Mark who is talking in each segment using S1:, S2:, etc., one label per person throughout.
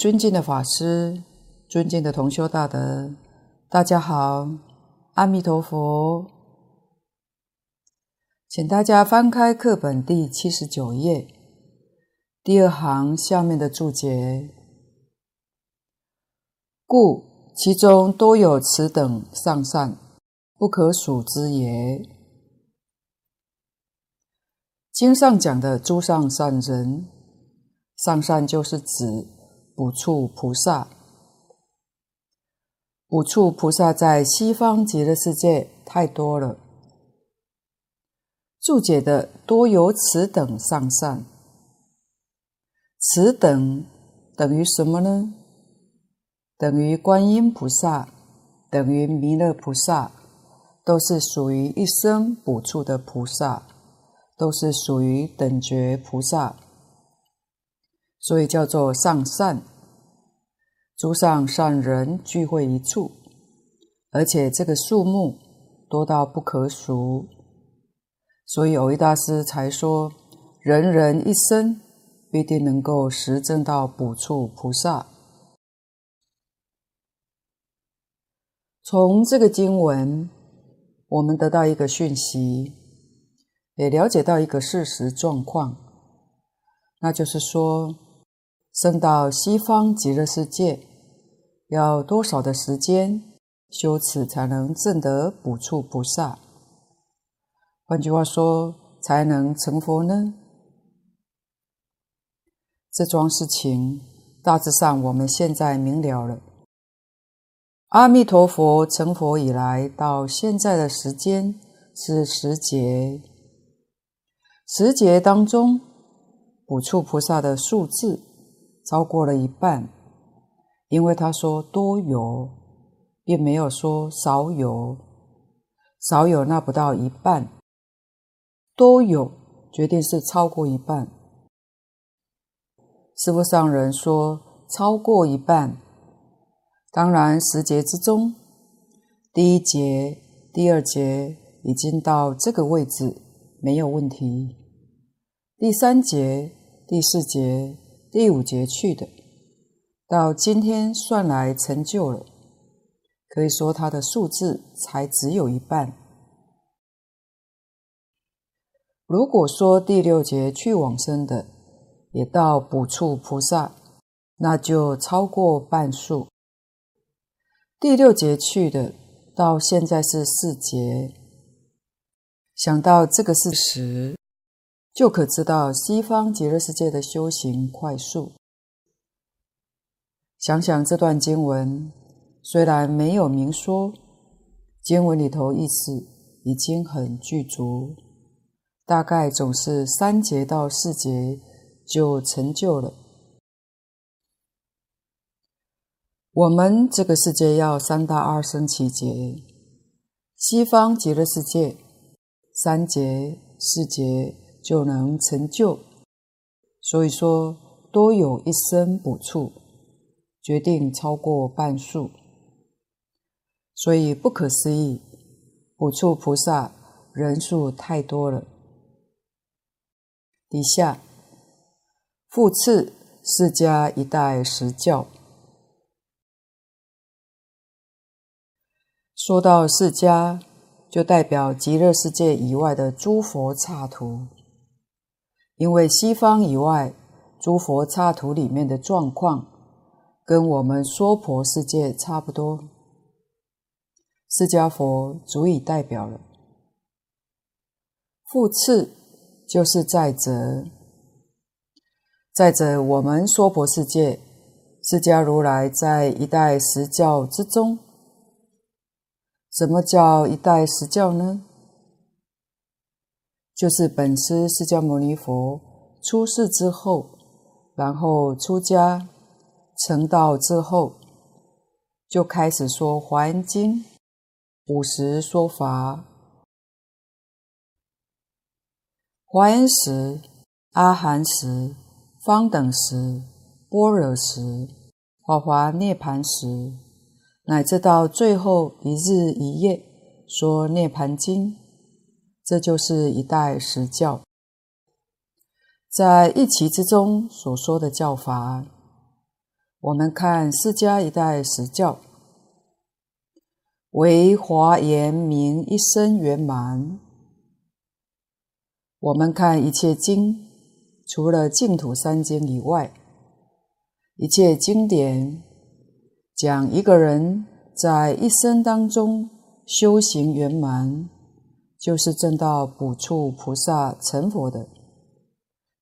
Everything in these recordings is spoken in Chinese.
S1: 尊敬的法师，尊敬的同修大德，大家好，阿弥陀佛。请大家翻开课本第七十九页，第二行下面的注解。故其中多有此等上善，不可数之也。经上讲的诸上善人，上善就是指。补处菩萨，补处菩萨在西方极乐世界太多了。注解的多有此等上善，此等等于什么呢？等于观音菩萨，等于弥勒菩萨，都是属于一生补处的菩萨，都是属于等觉菩萨。所以叫做上善，诸上善人聚会一处，而且这个数目多到不可数，所以蕅益大师才说，人人一生必定能够实证到补处菩萨。从这个经文，我们得到一个讯息，也了解到一个事实状况，那就是说，生到西方极乐世界，要多少的时间修持才能证得补处菩萨？换句话说，才能成佛呢？这桩事情大致上我们现在明了了。阿弥陀佛成佛以来到现在的时间是十劫，十劫当中补处菩萨的数字。超过了一半，因为他说多有，并没有说少有，少有那不到一半，多有决定是超过一半。师父上人说超过一半，当然十节之中，第一节、第二节已经到这个位置没有问题，第三节、第四节。第五劫去的，到今天算来成就了，可以说他的数字才只有一半。如果说第六劫去往生的，也到补处菩萨，那就超过半数。第六劫去的，到现在是四劫，想到这个事实。就可知道西方极乐世界的修行快速。想想这段经文，虽然没有明说，经文里头意思已经很具足，大概总是三劫到四劫就成就了。我们这个世界要三大阿僧只劫，西方极乐世界三劫四劫。就能成就，所以说多有一生补处，决定超过半数，所以不可思议，补处菩萨人数太多了。底下复次释迦一代时教，说到释迦，就代表极乐世界以外的诸佛刹土。因为西方以外诸佛刹土里面的状况，跟我们娑婆世界差不多，释迦佛足以代表了。复次就是再者，再者我们娑婆世界，释迦如来在一代时教之中，什么叫一代时教呢？就是本师释迦牟尼佛出世之后，然后出家成道之后，就开始说《华严经》，五时说法，华严时、阿含时、方等时、般若时、华华涅槃时，乃至到最后一日一夜说《涅槃经》。这就是一代时教，在一期之中所说的教法，我们看释迦一代时教，为华严明一生圆满。我们看一切经，除了净土三经以外，一切经典讲一个人在一生当中修行圆满，就是正道补处菩萨成佛的。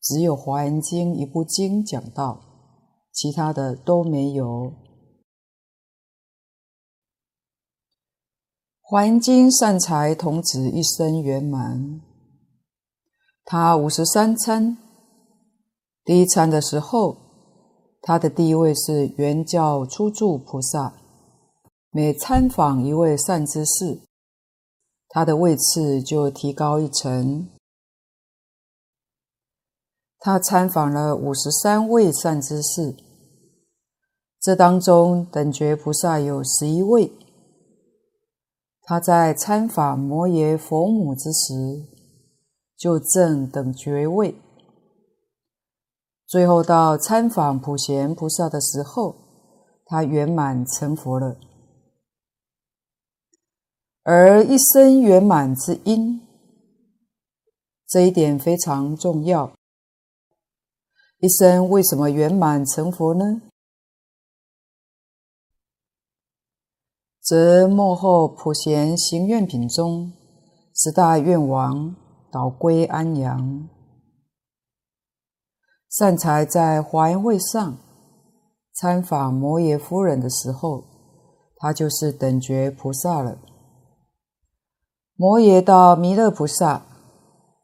S1: 只有《华严经》一部经讲到，其他的都没有。《华严经》善财童子一生圆满。他五十三参，第一参的时候，他的地位是圆教初住菩萨，每参访一位善知识，他的位次就提高一层。他参访了五十三位善知识，这当中等觉菩萨有十一位。他在参访摩耶佛母之时，就证等觉位，最后到参访普贤菩萨的时候，他圆满成佛了。而一生圆满之因，这一点非常重要。一生为什么圆满成佛呢？则末后普贤行愿品中十大愿王。导归安阳，善财在华严会上参访摩耶夫人的时候，他就是等觉菩萨了。摩耶到弥勒菩萨，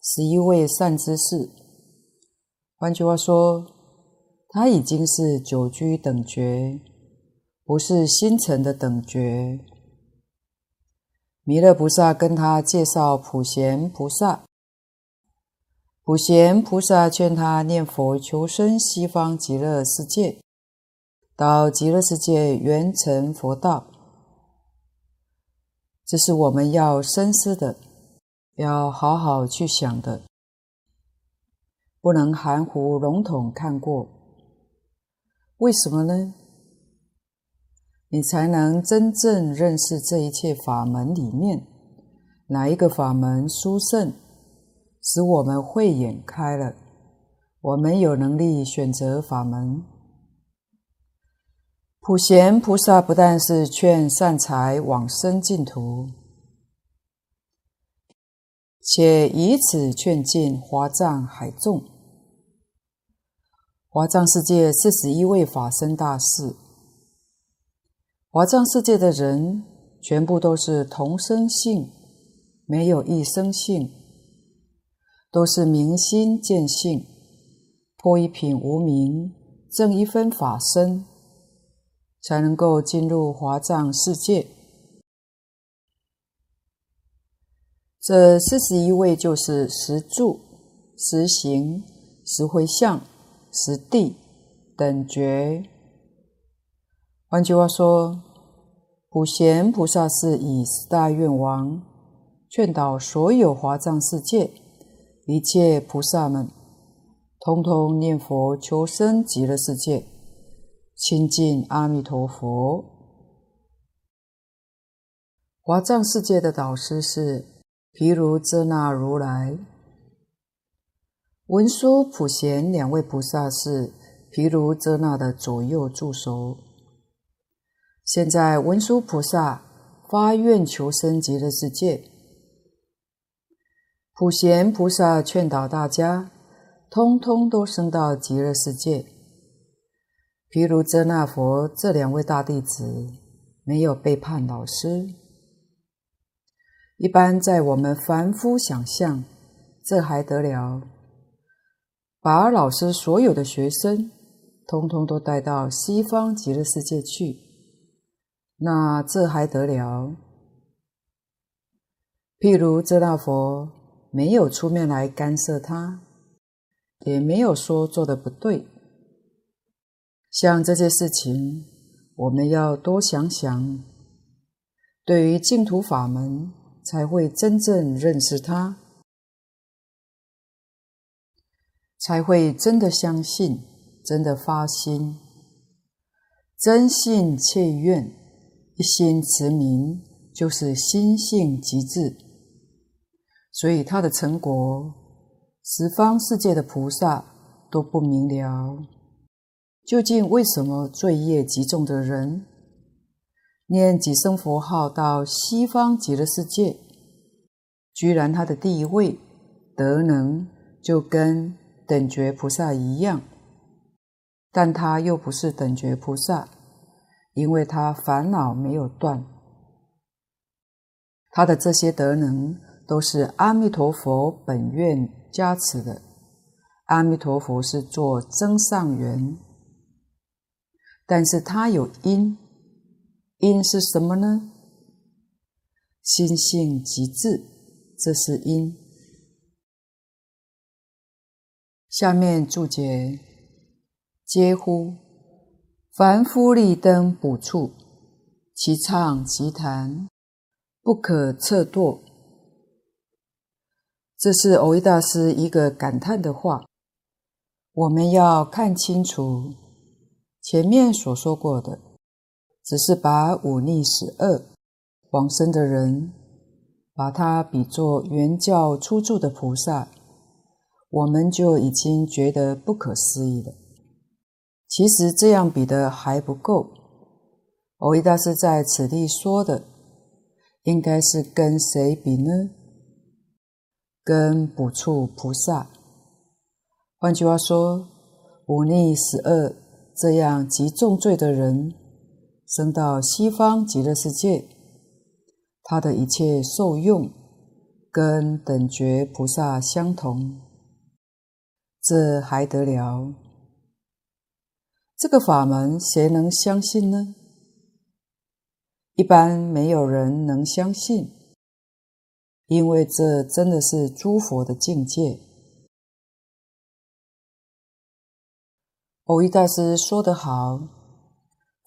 S1: 十一位善知识。换句话说，他已经是久居等觉，不是新成的等觉。弥勒菩萨跟他介绍普贤菩萨。普贤菩萨劝他念佛求生西方极乐世界，到极乐世界圆成佛道。这是我们要深思的，要好好去想的，不能含糊笼统看过。为什么呢？你才能真正认识这一切法门里面，哪一个法门殊胜？使我们慧眼开了，我们有能力选择法门。普贤菩萨不但是劝善财往生净土，且以此劝进华藏海众。华藏世界四十一位法身大士，华藏世界的人全部都是同生性，没有异生性。都是明心见性，破一品无明，证一分法身，才能够进入华藏世界。这四十一位就是十住、十行、十回向、十地等觉。换句话说，普贤菩萨是以十大愿王劝导所有华藏世界。一切菩萨们，通通念佛求生极乐世界，亲近阿弥陀佛。华藏世界的导师是毗卢遮那如来，文殊、普贤两位菩萨是毗卢遮那的左右助手。现在文殊菩萨发愿求生极乐世界。普贤菩萨劝导大家，通通都升到极乐世界。譬如遮那佛这两位大弟子没有背叛老师。一般在我们凡夫想象，这还得了？把老师所有的学生，通通都带到西方极乐世界去，那这还得了？譬如遮那佛。没有出面来干涉他，也没有说做的不对。像这些事情，我们要多想想，对于净土法门，才会真正认识它，才会真的相信，真的发心。真信切愿，一心持名，就是心性极致。所以他的成果，十方世界的菩萨都不明了。究竟为什么罪业极重的人，念几声佛号到西方极乐世界，居然他的地位德能就跟等觉菩萨一样，但他又不是等觉菩萨，因为他烦恼没有断，他的这些德能。都是阿弥陀佛本愿加持的。阿弥陀佛是做增上缘，但是他有因，因是什么呢？心性极致，这是因。下面注解：嗟乎！凡夫立灯补处，其唱其谈，不可测度。这是蕅益大师一个感叹的话。我们要看清楚，前面所说过的，只是把忤逆十恶往生的人，把他比作原教初住的菩萨，我们就已经觉得不可思议了。其实这样比的还不够。蕅益大师在此地说的，应该是跟谁比呢？跟补处菩萨，换句话说，忤逆十恶这样极重罪的人，生到西方极乐世界，他的一切受用跟等觉菩萨相同，这还得了？这个法门谁能相信呢？一般没有人能相信。因为这真的是诸佛的境界。蕅益大师说得好：“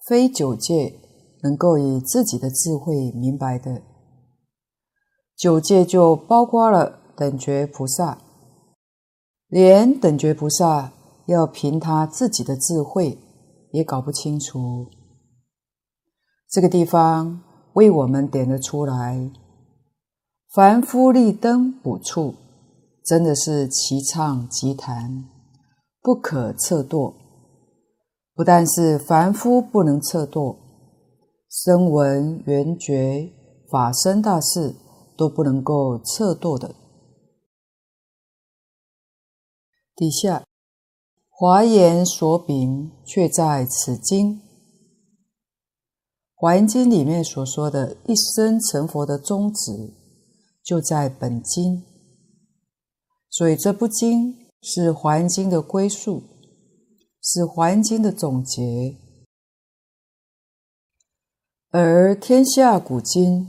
S1: 非九界能够以自己的智慧明白的，九界就包括了等觉菩萨，连等觉菩萨要凭他自己的智慧也搞不清楚。”这个地方为我们点了出来。凡夫利灯补处，真的是其唱其谈，不可测度。不但是凡夫不能测度，声闻缘觉法身大士都不能够测度的。底下华严所禀却在此经，华严经里面所说的一生成佛的宗旨。就在本经，所以这部经是《华严经》的归宿，是《华严经》的总结。而天下古今，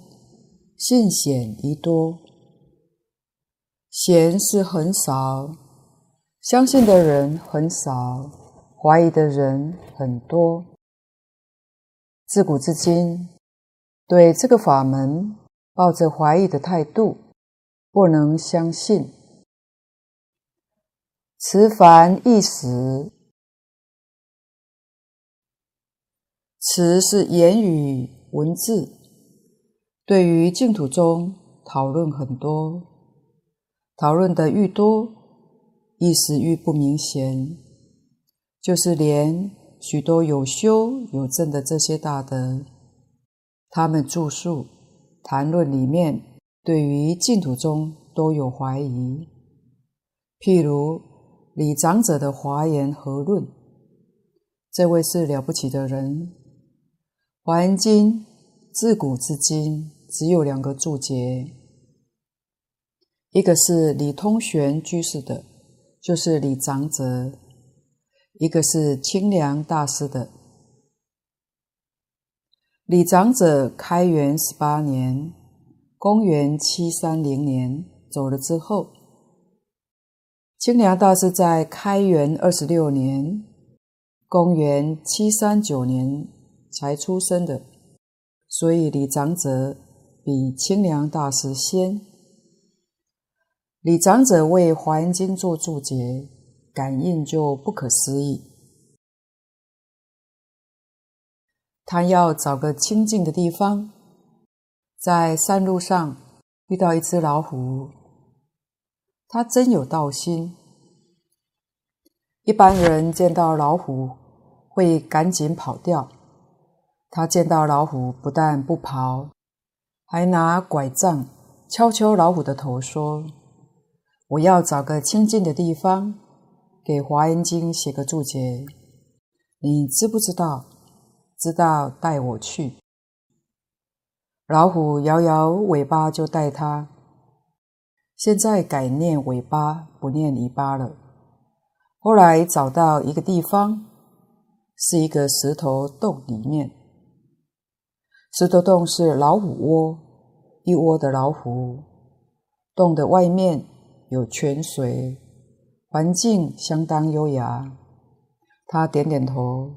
S1: 信显宜多，显是很少，相信的人很少，怀疑的人很多。自古至今，对这个法门。抱着怀疑的态度，不能相信。词繁意死，词是言语文字，对于净土中讨论很多，讨论的愈多，意思愈不明显，就是连许多有修有证的这些大德，他们著述。谈论里面对于净土中都有怀疑，譬如李长者的《华严和论》，这位是了不起的人。《华严经》自古至今只有两个注解，一个是李通玄居士的，就是李长者；一个是清凉大师的。李长者开元十八年，公元七三零年走了之后，清凉大师在开元二十六年，公元七三九年才出生的，所以李长者比清凉大师先。李长者为《华严经》做注解，感应就不可思议。他要找个清静的地方，在山路上遇到一只老虎，他真有道心。一般人见到老虎会赶紧跑掉，他见到老虎不但不跑，还拿拐杖敲敲老虎的头，说：“我要找个清静的地方，给《华严经》写个注解。你知不知道？知道，带我去。”老虎摇摇尾巴就带他。现在改念尾巴，不念尾巴了。后来找到一个地方，是一个石头洞里面。石头洞是老虎窝，一窝的老虎。洞的外面有泉水，环境相当优雅。他点点头，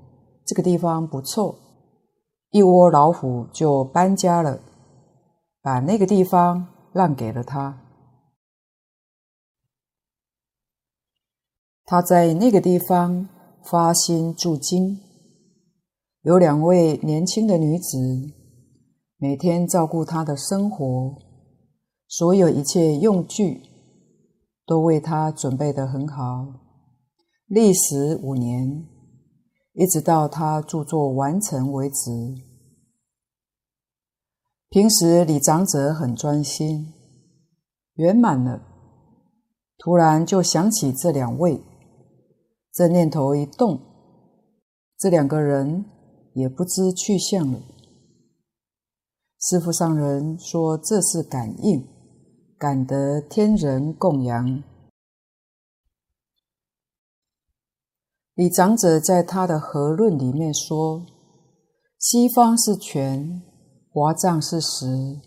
S1: 这个地方不错。一窝老虎就搬家了，把那个地方让给了他。他在那个地方发心住经，有两位年轻的女子，每天照顾他的生活，所有一切用具都为他准备得很好。历时五年，一直到他著作完成为止。平时李长者很专心，圆满了，突然就想起这两位。这念头一动，这两个人也不知去向了。师父上人说这是感应，感得天人供养。李长者在他的和论里面说：西方是泉，华藏是实，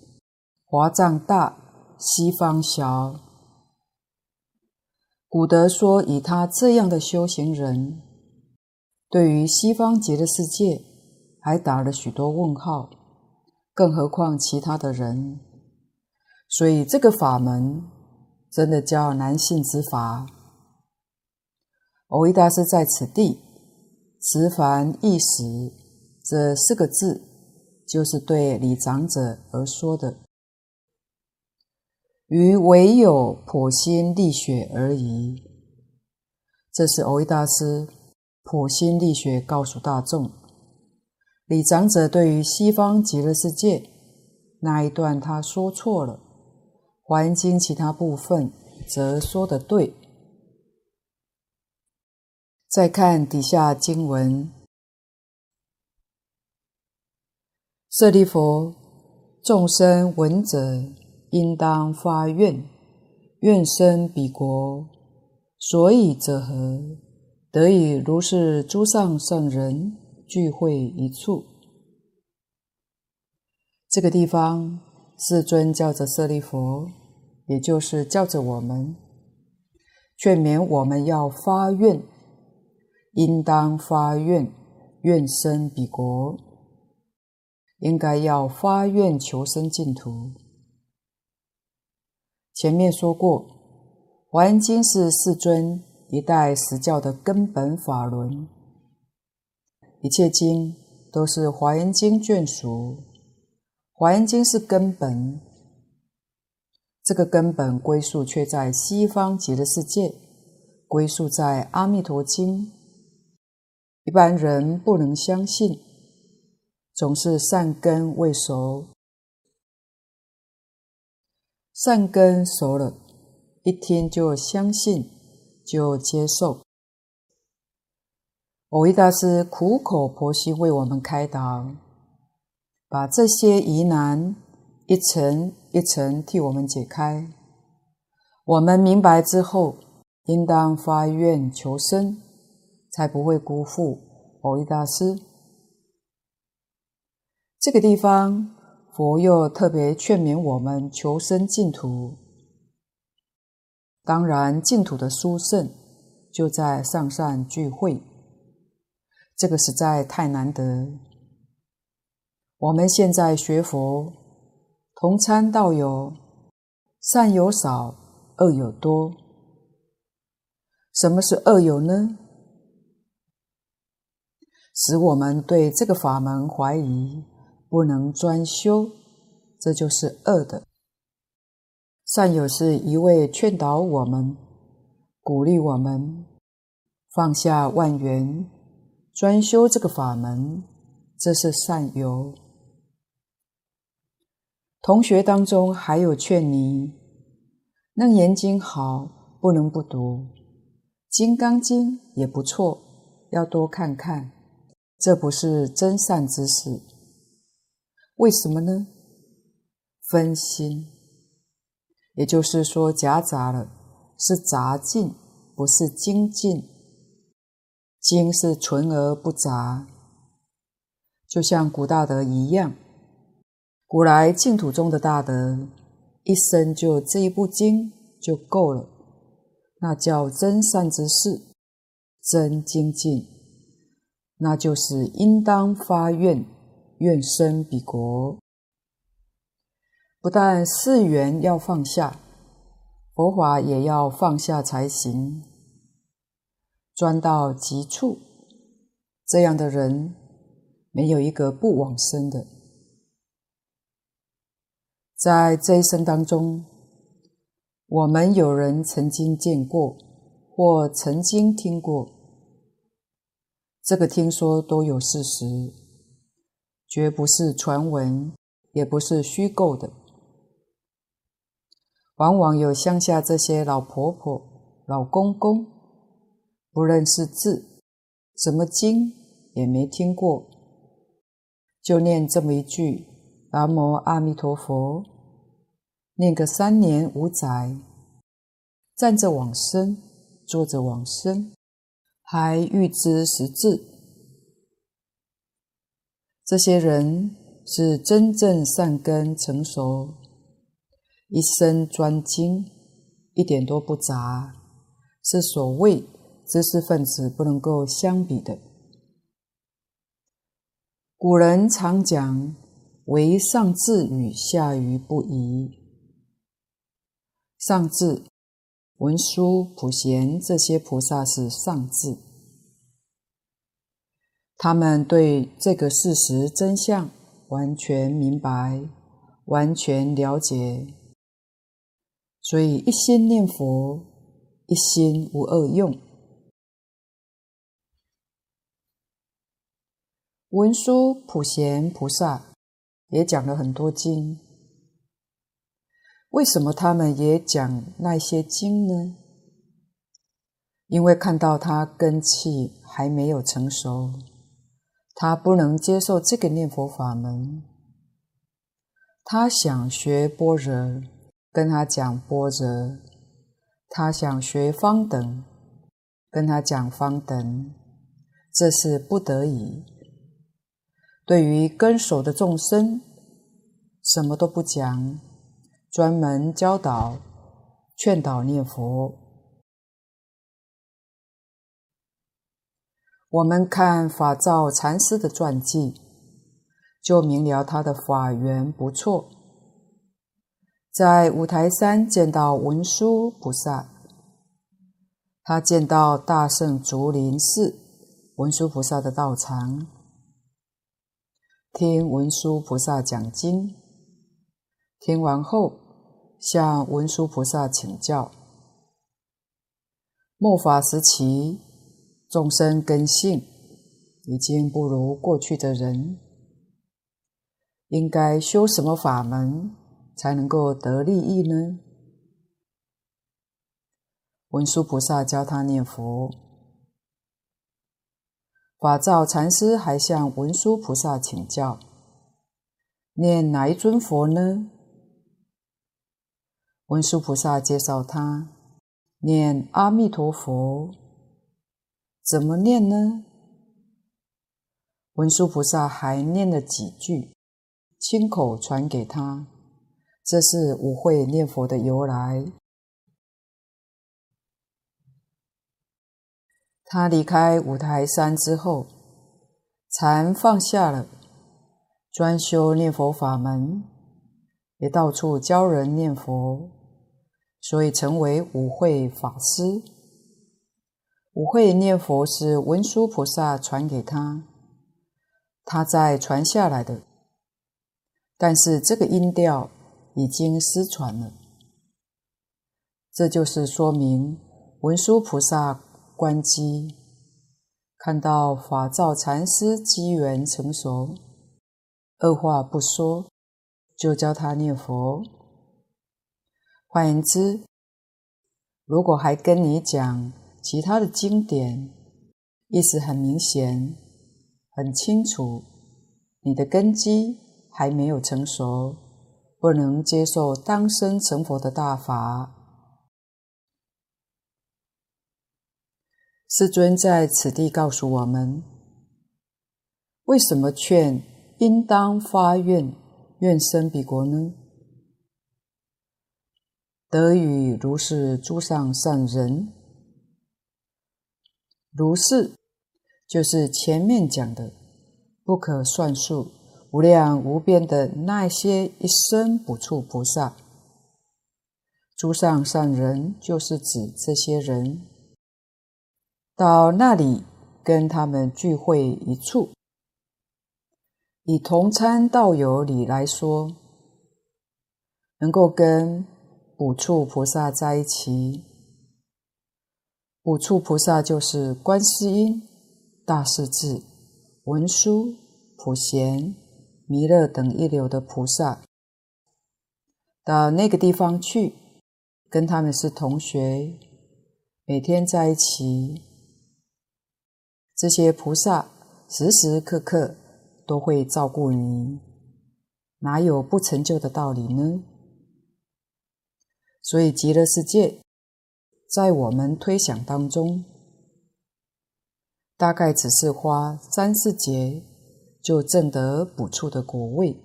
S1: 华藏大，西方小。古德说，以他这样的修行人，对于西方极乐世界还打了许多问号，更何况其他的人。所以这个法门真的叫难信之法。蕅益大师在此地“迟梵易死”这四个字，就是对李长者而说的。于唯有剖心沥血而已。这是蕅益大师剖心沥血告诉大众。李长者对于西方极乐世界那一段他说错了，《华严经》其他部分则说得对。再看底下经文：舍利弗，众生闻者。应当发愿，愿生彼国。所以者何？得以如是诸上圣人聚会一处。这个地方，世尊叫着舍利弗，也就是叫着我们，劝勉我们要发愿，应当发愿，愿生彼国，应该要发愿求生净土。前面说过，《华严经》是世尊一代实教的根本法轮，一切经都是《华严经》眷属，《华严经》是根本，这个根本归宿却在西方极乐世界，归宿在《阿弥陀经》，一般人不能相信，总是善根未熟。善根熟了，一听就相信，就接受。蕅益大师苦口婆心为我们开导，把这些疑难一层一层替我们解开。我们明白之后，应当发愿求生，才不会辜负蕅益大师。这个地方。佛又特别劝勉我们求生净土。当然，净土的殊胜就在上善聚会，这个实在太难得。我们现在学佛，同参道友，善有少，恶有多。什么是恶有呢？使我们对这个法门怀疑，不能专修，这就是恶的。善友是一味劝导我们，鼓励我们放下万缘，专修这个法门，这是善由。同学当中还有劝你，楞严经好，不能不读；金刚经也不错，要多看看。这不是真善知识，为什么呢？分心，也就是说夹杂了，是杂进，不是精进。精是纯而不杂，就像古大德一样。古来净土中的大德，一生就这一部经就够了，那叫真善知识，真精进，那就是应当发愿，愿生彼国。不但事缘要放下，佛法也要放下才行，钻到极处，这样的人没有一个不往生的。在这一生当中，我们有人曾经见过，或曾经听过，这个听说都有事实，绝不是传闻，也不是虚构的。往往有乡下这些老婆婆、老公公，不认识字，什么经也没听过，就念这么一句。南无阿弥陀佛，念个三年五载，站着往生，坐着往生，还预知时至。这些人是真正善根成熟，一生专精，一点都不杂，是所谓知识分子不能够相比的。古人常讲。唯上智与下愚不移。上智文殊、普贤这些菩萨是上智，他们对这个事实真相完全明白，完全了解，所以一心念佛，一心无二用。文殊、普贤菩萨。也讲了很多经，为什么他们也讲那些经呢？因为看到他根器还没有成熟，他不能接受这个念佛法门，他想学般若，跟他讲般若；他想学方等，跟他讲方等，这是不得已。对于根手的众生，什么都不讲，专门教导、劝导念佛。我们看法照禅师的传记，就明了他的法缘不错。在五台山见到文殊菩萨，他见到大圣竹林寺文殊菩萨的道场。听文殊菩萨讲经，听完后向文殊菩萨请教：末法时期，众生根性已经不如过去的人，应该修什么法门才能够得利益呢？文殊菩萨教他念佛。法照禅师还向文殊菩萨请教：“念哪一尊佛呢？”文殊菩萨介绍他念阿弥陀佛。怎么念呢？文殊菩萨还念了几句，亲口传给他。这是五会念佛的由来。他离开五台山之后，禅放下了，专修念佛法门，也到处教人念佛，所以成为五会法师。五会念佛是文殊菩萨传给他，他在传下来的，但是这个音调已经失传了。这就是说明文殊菩萨关机，看到法照禅师机缘成熟，二话不说就教他念佛。换言之，如果还跟你讲其他的经典，意思很明显、很清楚，你的根基还没有成熟，不能接受当生成佛的大法。世尊在此地告诉我们，为什么劝应当发愿愿生彼国呢？得与如是诸上善人，如是就是前面讲的不可算数、无量无边的那些一生不处菩萨。诸上善人就是指这些人，到那里跟他们聚会一处，以同参道友里来说，能够跟。五处菩萨在一起，五处菩萨就是观世音、大势至、文殊、普贤、弥勒等一流的菩萨。到那个地方去，跟他们是同学，每天在一起。这些菩萨时时刻刻都会照顾你，哪有不成就的道理呢？所以极乐世界，在我们推想当中，大概只是花三四劫就证得补处的果位。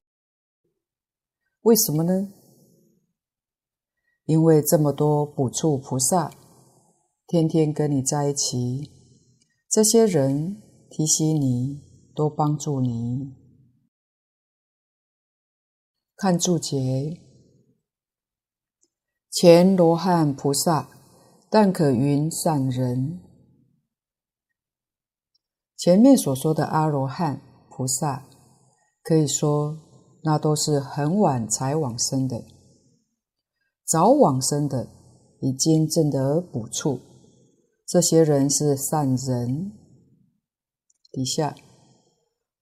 S1: 为什么呢？因为这么多补处菩萨天天跟你在一起，这些人提醒你，多帮助你。看注解。前罗汉菩萨，但可云善人。前面所说的阿罗汉菩萨，可以说那都是很晚才往生的，早往生的已经证得补处，这些人是善人。底下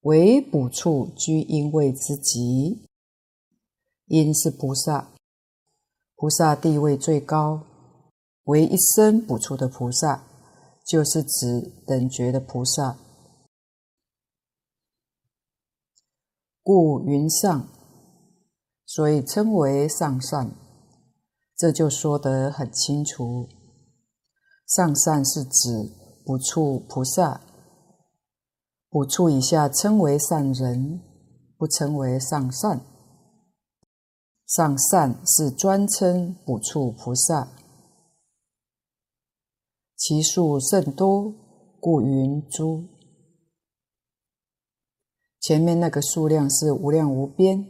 S1: 为补处居因位之极，因是菩萨。菩萨地位最高，为一生补处的菩萨，就是指等觉的菩萨。故云上，所以称为上善。这就说得很清楚。上善是指补处菩萨，补处以下称为善人，不称为上善。上善是专称补处菩萨，其数甚多，故云诸。前面那个数量是无量无边，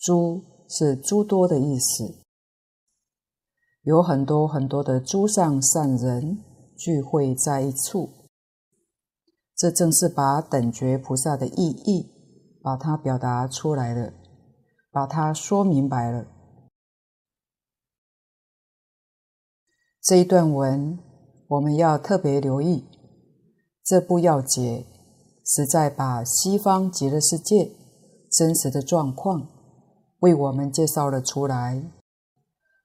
S1: 诸是诸多的意思，有很多很多的诸上善人聚会在一处，这正是把等觉菩萨的意义，把它表达出来了。把它说明白了。这一段文我们要特别留意，这部要解实在把西方极乐世界真实的状况为我们介绍了出来，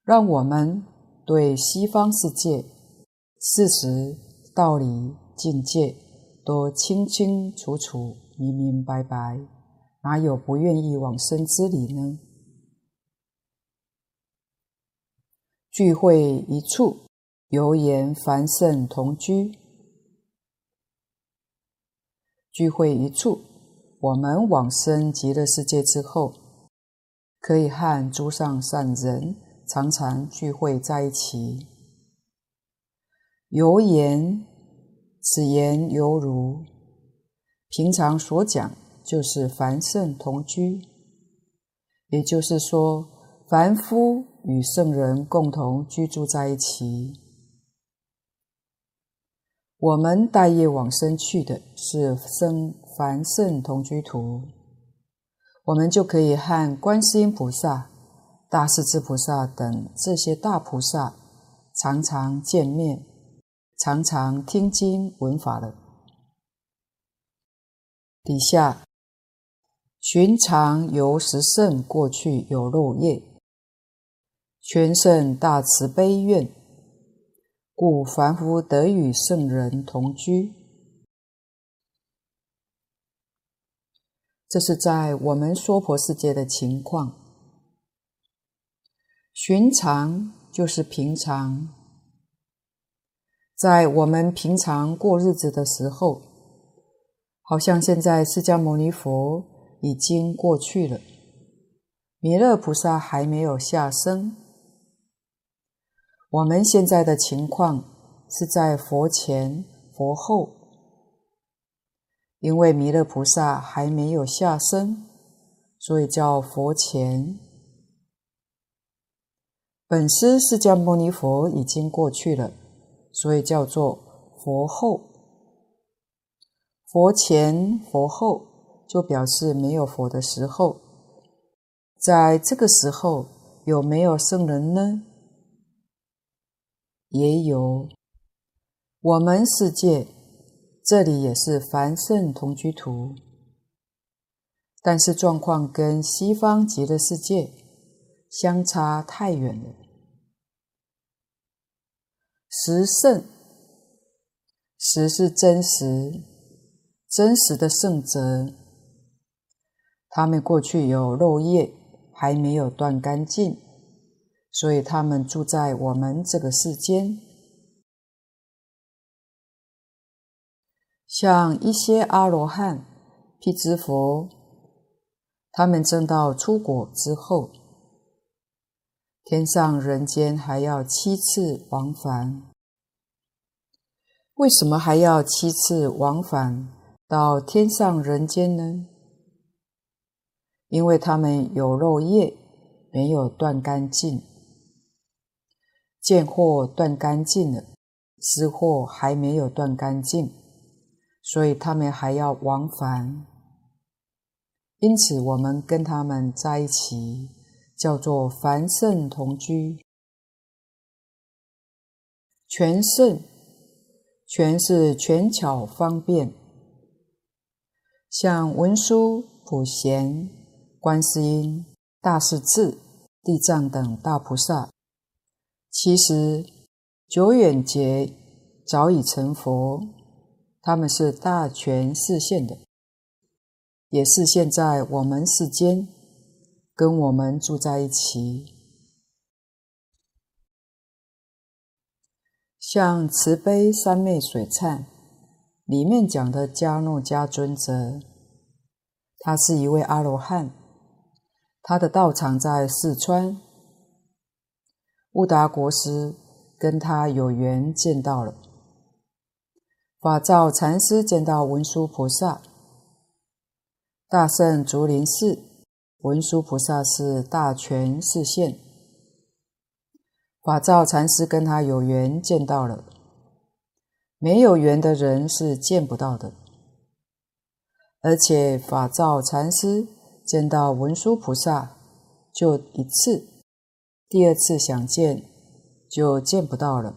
S1: 让我们对西方世界事实、道理、境界都清清楚楚、明明白白。哪有不愿意往生之理呢？聚会一处，犹言凡圣同居。聚会一处，我们往生极乐世界之后，可以和诸上善人常常聚会在一起。犹言，此言犹如平常所讲。就是凡圣同居，也就是说，凡夫与圣人共同居住在一起。我们大业往生去的是生凡圣同居土，我们就可以和观世音菩萨、大势至菩萨等这些大菩萨常常见面，常常听经闻法了。底下，寻常由十圣过去有漏业，全圣大慈悲愿，故凡夫得与圣人同居。这是在我们娑婆世界的情况。寻常就是平常，在我们平常过日子的时候。好像现在释迦牟尼佛已经过去了，弥勒菩萨还没有下生。我们现在的情况是在佛前佛后，因为弥勒菩萨还没有下生，所以叫佛前。本师释迦牟尼佛已经过去了，所以叫做佛后。佛前佛后，就表示没有佛的时候。在这个时候，有没有圣人呢？也有。我们世界这里也是凡圣同居土，但是状况跟西方极乐世界相差太远了。实圣，实是真实。真实的圣者，他们过去有漏业，还没有断干净，所以他们住在我们这个世间。像一些阿罗汉、辟支佛，他们证到初果之后，天上人间还要七次往返。为什么还要七次往返？到天上人间呢？因为他们有漏业，没有断干净，见货断干净了，思惑还没有断干净，所以他们还要往返。因此，我们跟他们在一起，叫做凡圣同居。全圣，全是全巧方便。像文殊、普贤、观世音、大势至、地藏等大菩萨，其实久远劫早已成佛，他们是大权示现的，也是现在我们世间跟我们住在一起。像慈悲三昧水忏。里面讲的迦诺迦尊者，他是一位阿罗汉，他的道场在四川。悟达国师跟他有缘见到了，法照禅师见到文殊菩萨，大圣竹林寺文殊菩萨是大权示现，法照禅师跟他有缘见到了。没有缘的人是见不到的，而且法照禅师见到文殊菩萨就一次，第二次想见就见不到了，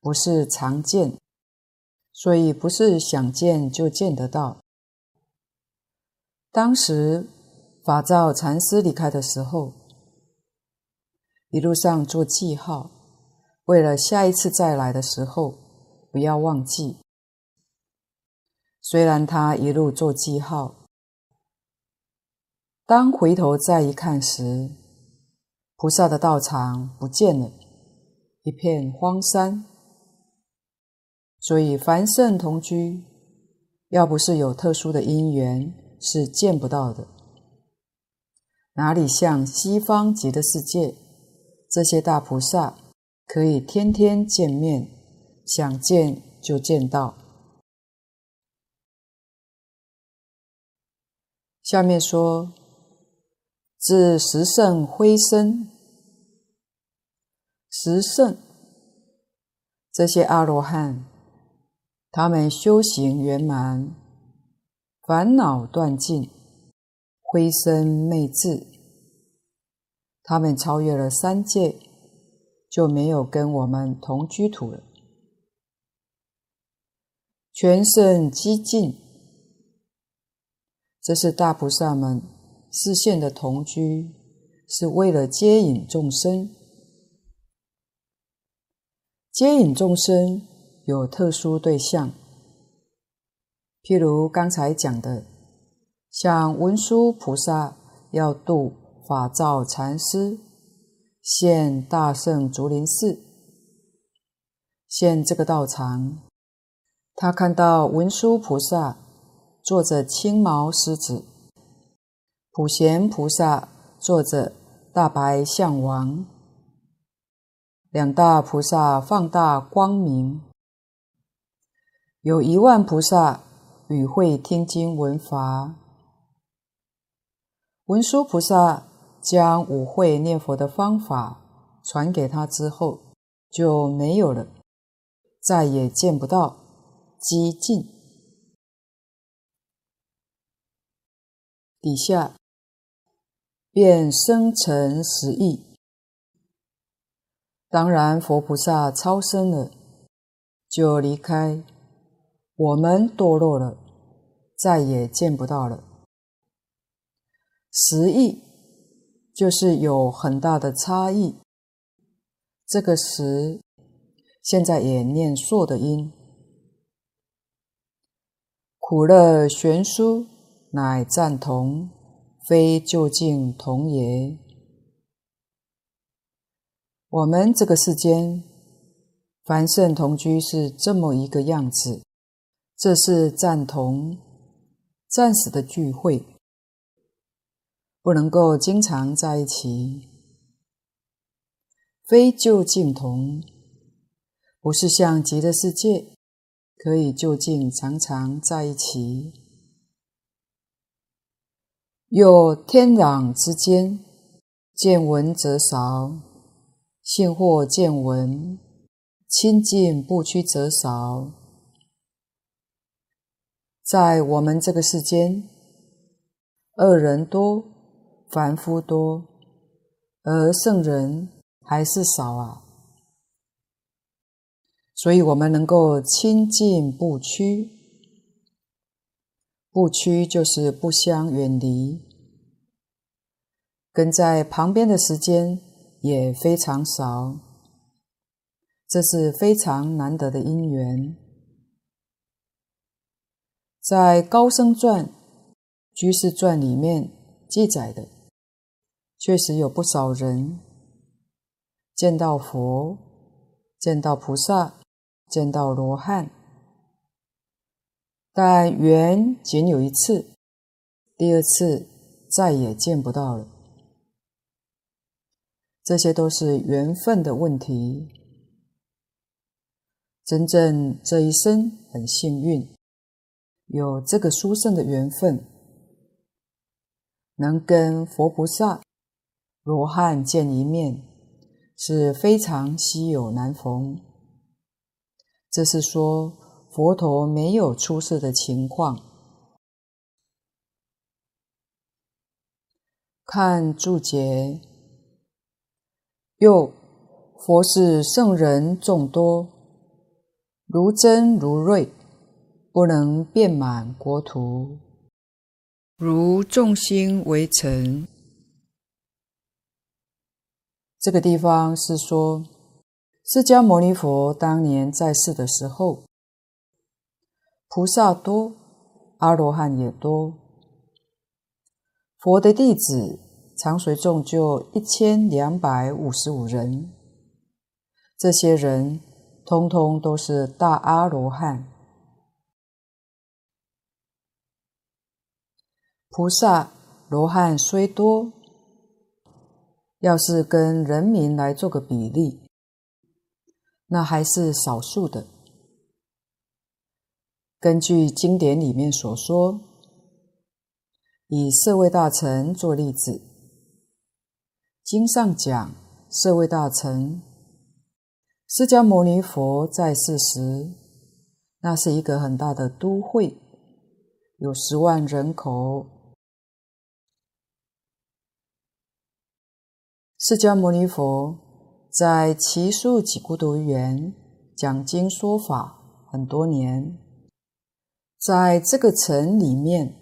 S1: 不是常见，所以不是想见就见得到。当时法照禅师离开的时候，一路上做记号，为了下一次再来的时候。不要忘记，虽然他一路做记号，当回头再一看时，菩萨的道场不见了，一片荒山。所以凡圣同居，要不是有特殊的因缘，是见不到的。哪里像西方极乐世界，这些大菩萨可以天天见面。想见就见到。下面说，至十圣辉身，十圣这些阿罗汉，他们修行圆满，烦恼断尽，灰身昧智，他们超越了三界，就没有跟我们同居土了。全身寂静，这是大菩萨们示现的同居，是为了接引众生。接引众生有特殊对象，譬如刚才讲的，像文殊菩萨要度法照禅师，现大圣竹林寺，现这个道场，他看到文殊菩萨坐着青毛狮子，普贤菩萨坐着大白象王。两大菩萨放大光明，有一万菩萨与会听经闻法。文殊菩萨将五会念佛的方法传给他之后，就没有了，再也见不到寂静。底下便生成十亿。当然，佛菩萨超生了，就离开，我们堕落了，再也见不到了。十亿就是有很大的差异。这个词现在也念硕的音，苦乐悬殊，乃赞同，非究竟同也。我们这个世间，凡圣同居是这么一个样子，这是赞同，暂时的聚会，不能够经常在一起。非究竟同，不是像极乐世界可以就近常常在一起。又天壤之间，见闻则少。信或见闻，亲近不趋则少。在我们这个世间，恶人多，凡夫多，而圣人还是少啊。所以，我们能够亲近不屈，不屈就是不相远离，跟在旁边的时间。也非常少，这是非常难得的因缘。在《高僧传》《居士传》里面记载的，确实有不少人见到佛、见到菩萨、见到罗汉，但缘仅有一次，第二次再也见不到了。这些都是缘分的问题。真正这一生很幸运，有这个殊胜的缘分，能跟佛菩萨、罗汉见一面，是非常稀有难逢。这是说佛陀没有出世的情况。看注解。又，佛是圣人众多，如针如锐，不能遍满国土，如众星为尘。这个地方是说，释迦牟尼佛当年在世的时候，菩萨多，阿罗汉也多，佛的弟子。常随众就一千两百五十五人，这些人通通都是大阿罗汉。菩萨、罗汉虽多，要是跟人民来做个比例，那还是少数的。根据经典里面所说，以舍卫大臣做例子。经上讲，舍卫大臣，释迦牟尼佛在世时，那是一个很大的都会，有十万人口。释迦牟尼佛在奇树给孤独园讲经说法很多年，在这个城里面，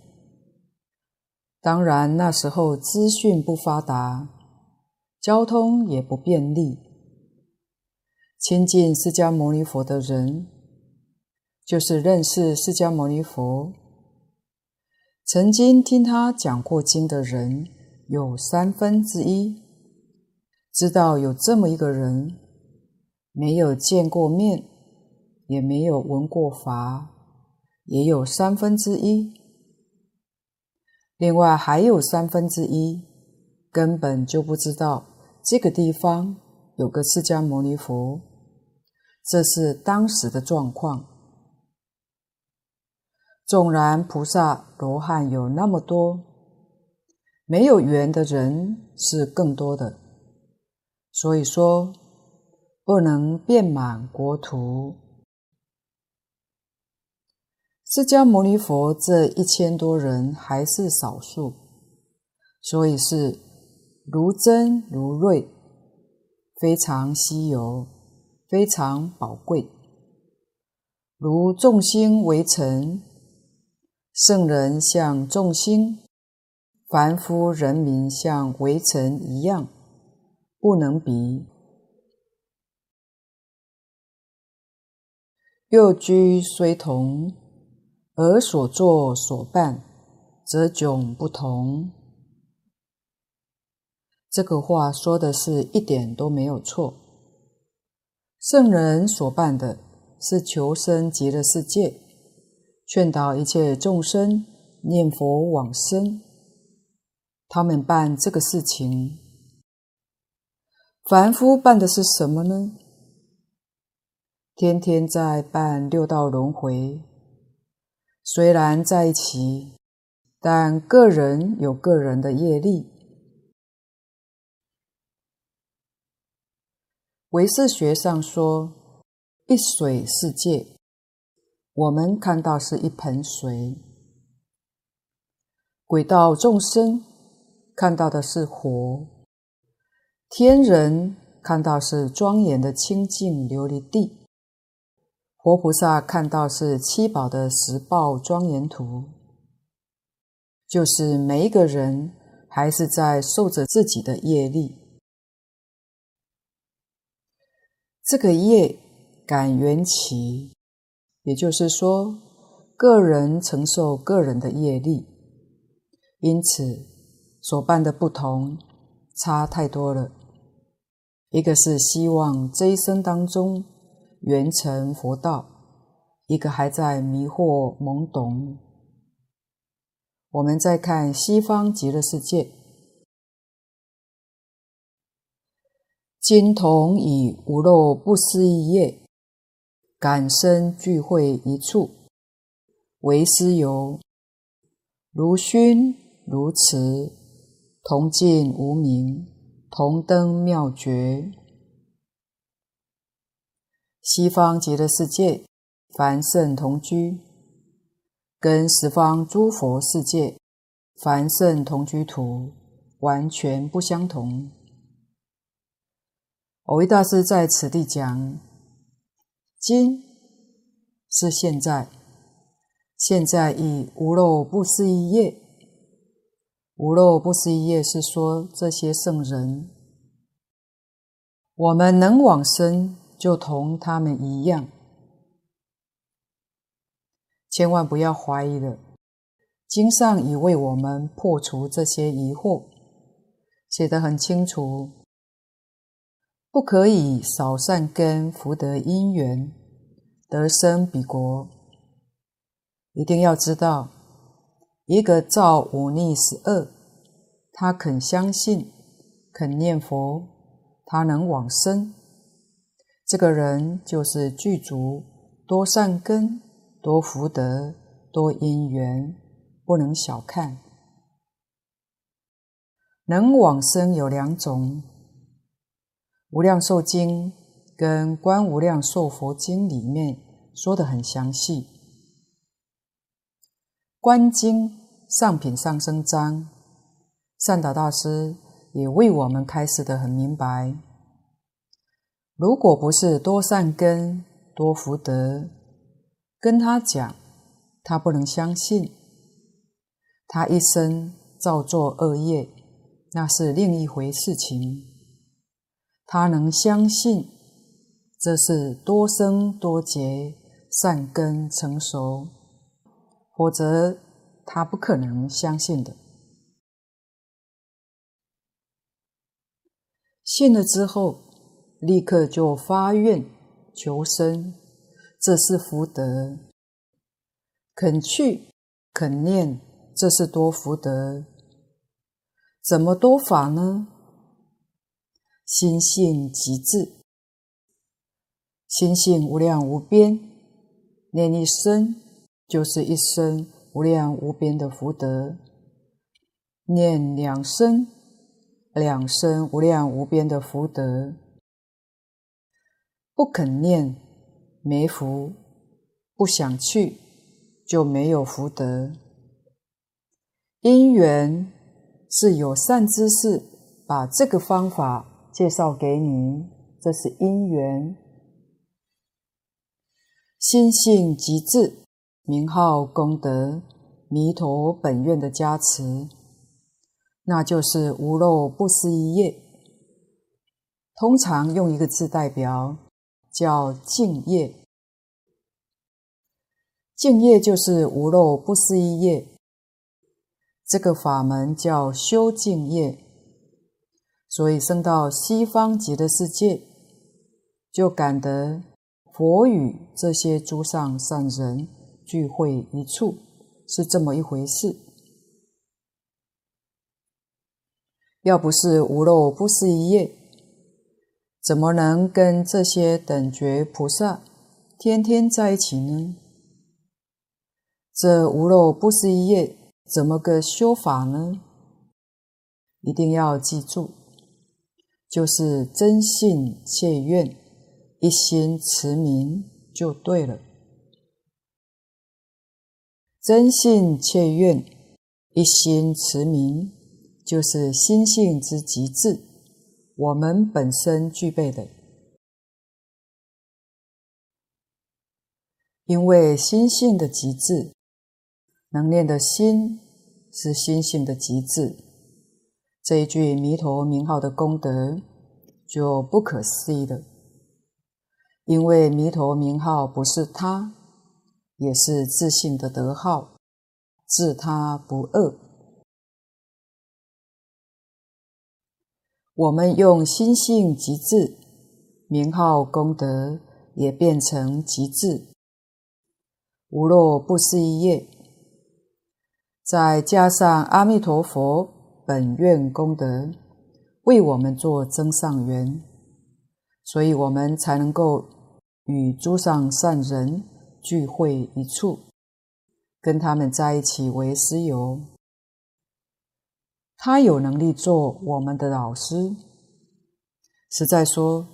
S1: 当然那时候资讯不发达，交通也不便利。亲近释迦牟尼佛的人，就是认识释迦牟尼佛，曾经听他讲过经的人，有三分之一。知道有这么一个人，没有见过面，也没有闻过法，也有三分之一。另外还有三分之一，根本就不知道这个地方有个释迦牟尼佛。这是当时的状况。纵然菩萨罗汉有那么多，没有缘的人是更多的。所以说，不能遍满国土。释迦牟尼佛这一千多人还是少数，所以是如珍如瑞，非常稀有，非常宝贵。如众星围城，圣人像众星，凡夫人民像围城一样。不能比。又居虽同，而所作所办则迥不同。这个话说的是一点都没有错。圣人所办的是求生极乐世界，劝导一切众生念佛往生。他们办这个事情。凡夫办的是什么呢？天天在办六道轮回，虽然在一起，但个人有个人的业力。唯识学上说，一水世界，我们看到是一盆水；轨道众生看到的是火。天人看到是庄严的清净琉璃地，活菩萨看到是七宝的十报庄严图，就是每一个人还是在受着自己的业力。这个业感缘起，也就是说，个人承受个人的业力，因此所办的不同，差太多了。一个是希望这一生当中圆成佛道，一个还在迷惑懵懂。我们再看西方极乐世界，金童以无漏不思议业，感生聚会一处，为师游，如熏如瓷，同尽无明。同登妙觉，西方极乐世界，凡圣同居，跟十方诸佛世界凡圣同居土完全不相同。蕅益大师在此地讲，今是现在，现在以无漏不思议业。无漏不思议业是说这些圣人，我们能往生就同他们一样，千万不要怀疑了。经上已为我们破除这些疑惑，写得很清楚，不可以少善根福德因缘得生彼国，一定要知道。一个造五逆十恶，他肯相信，肯念佛，他能往生。这个人就是具足多善根、多福德、多因缘，不能小看。能往生有两种，《无量寿经》跟《观无量寿佛经》里面说得很详细。观经上品上生章，善导大师也为我们开示得很明白。如果不是多善根、多福德，跟他讲，他不能相信。他一生造作恶业，那是另一回事情。他能相信，这是多生多劫善根成熟。否则，他不可能相信的。信了之后，立刻就发愿求生，这是福德。肯去，肯念，这是多福德。怎么多法呢？心性极致，心性无量无边，念一生。就是一生无量无边的福德，念两生，两生无量无边的福德。不肯念，没福；不想去，就没有福德。因缘是有善知识把这个方法介绍给你，这是因缘。心性极致。名号功德，弥陀本愿的加持，那就是无漏不思一业。通常用一个字代表，叫净业。净业就是无漏不思一业。这个法门叫修净业，所以升到西方极乐世界，就感得佛与这些诸上善人。聚会一处是这么一回事。要不是无漏不思议业，怎么能跟这些等觉菩萨天天在一起呢？这无漏不思议业怎么个修法呢？一定要记住，就是真信切愿，一心持名就对了。真信切愿，一心持名，就是心性之极致，我们本身具备的。因为心性的极致，能念的心是心性的极致，这一句弥陀名号的功德就不可思议了。因为弥陀名号不是他。也是自信的德号，自他不恶。我们用心性极致，名号功德也变成极致，无若不思议业，再加上阿弥陀佛本愿功德，为我们做增上缘，所以我们才能够与诸上善人。聚会一处，跟他们在一起为师友。他有能力做我们的老师，实在说，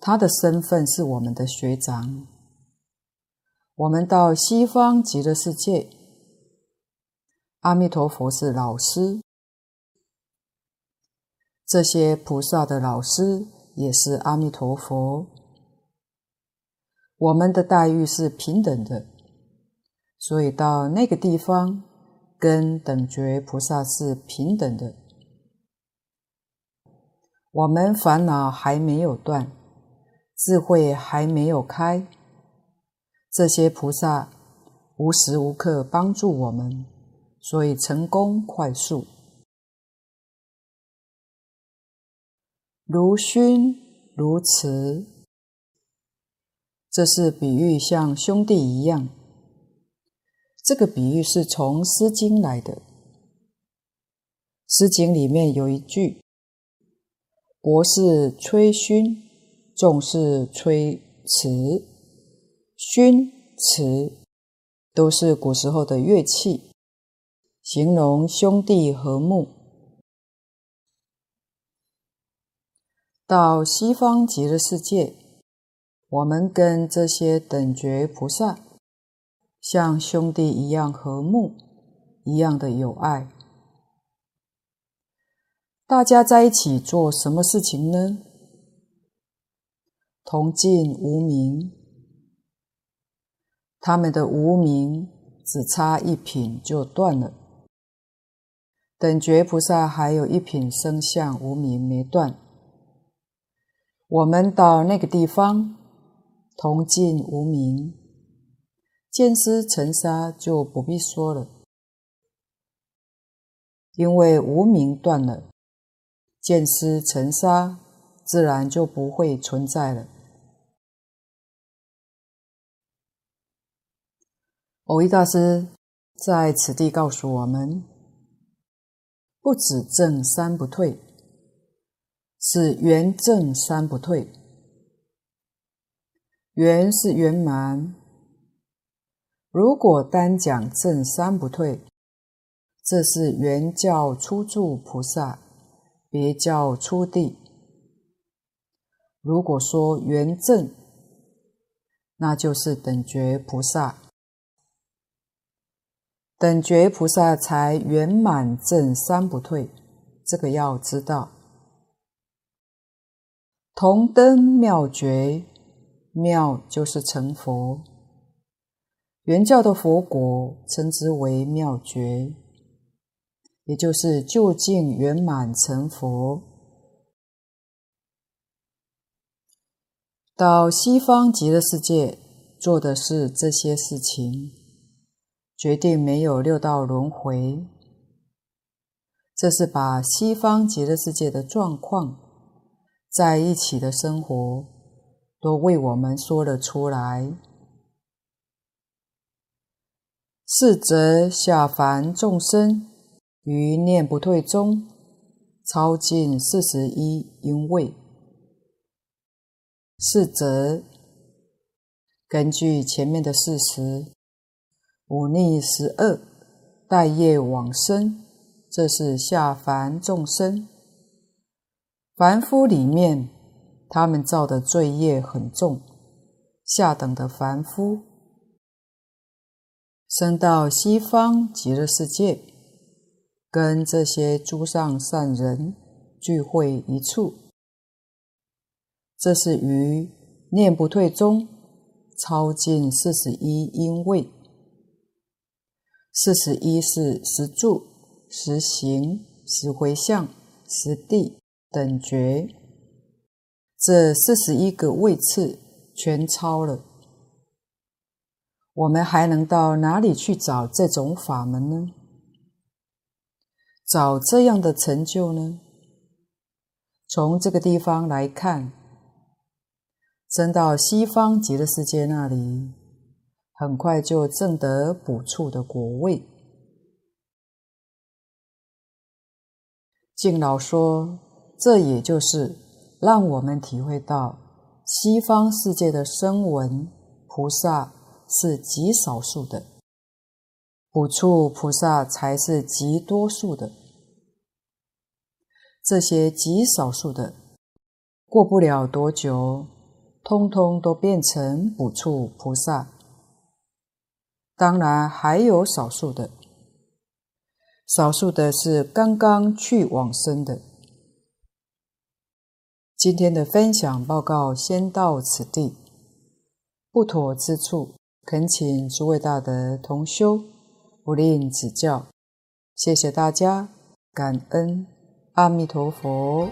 S1: 他的身份是我们的学长。我们到西方极乐世界，阿弥陀佛是老师，这些菩萨的老师也是阿弥陀佛。我们的待遇是平等的，所以到那个地方跟等觉菩萨是平等的。我们烦恼还没有断，智慧还没有开，这些菩萨无时无刻帮助我们，所以成功快速。如勋如慈。这是比喻，像兄弟一样。这个比喻是从《诗经》来的，《诗经》里面有一句：“国士吹笄，众是吹篪。”笄、篪都是古时候的乐器，形容兄弟和睦。到西方极乐世界。我们跟这些等觉菩萨像兄弟一样和睦，一样的有爱。大家在一起做什么事情呢？同尽无明，他们的无明只差一品就断了。等觉菩萨还有一品生相无明没断，我们到那个地方同尽无明，见思尘沙就不必说了，因为无明断了，见思尘沙自然就不会存在了。蕅益大师在此地告诉我们。不止正三不退，是圆正三不退。圆是圆满。如果单讲正三不退，这是圆教初住菩萨，别教初地。如果说圆正，那就是等觉菩萨。等觉菩萨才圆满正三不退，这个要知道。同登妙觉，妙就是成佛。原教的佛果称之为妙觉，也就是究竟圆满成佛。到西方极乐世界做的是这些事情。决定没有六道轮回，这是把西方极乐世界的状况在一起的生活都为我们说了出来。是则下凡众生于念不退中超尽四十一因位。是则根据前面的事实。五逆十恶，带业往生，这是下凡众生。凡夫里面，他们造的罪业很重，下等的凡夫，生到西方极乐世界，跟这些诸上善人聚会一处，这是于念不退中超近四十一因位。四十一是十住、十行、十回向、十地等觉，这四十一个位次全超了。我们还能到哪里去找这种法门呢？找这样的成就呢？从这个地方来看，真到西方极乐世界那里。很快就证得补处的果位。敬老说，这也就是让我们体会到西方世界的声闻菩萨是极少数的，补处菩萨才是极多数的。这些极少数的，过不了多久，通通都变成补处菩萨。当然还有少数的，少数的是刚刚去往生的。今天的分享报告先到此地，不妥之处，恳请诸位大德同修不吝指教。谢谢大家，感恩阿弥陀佛。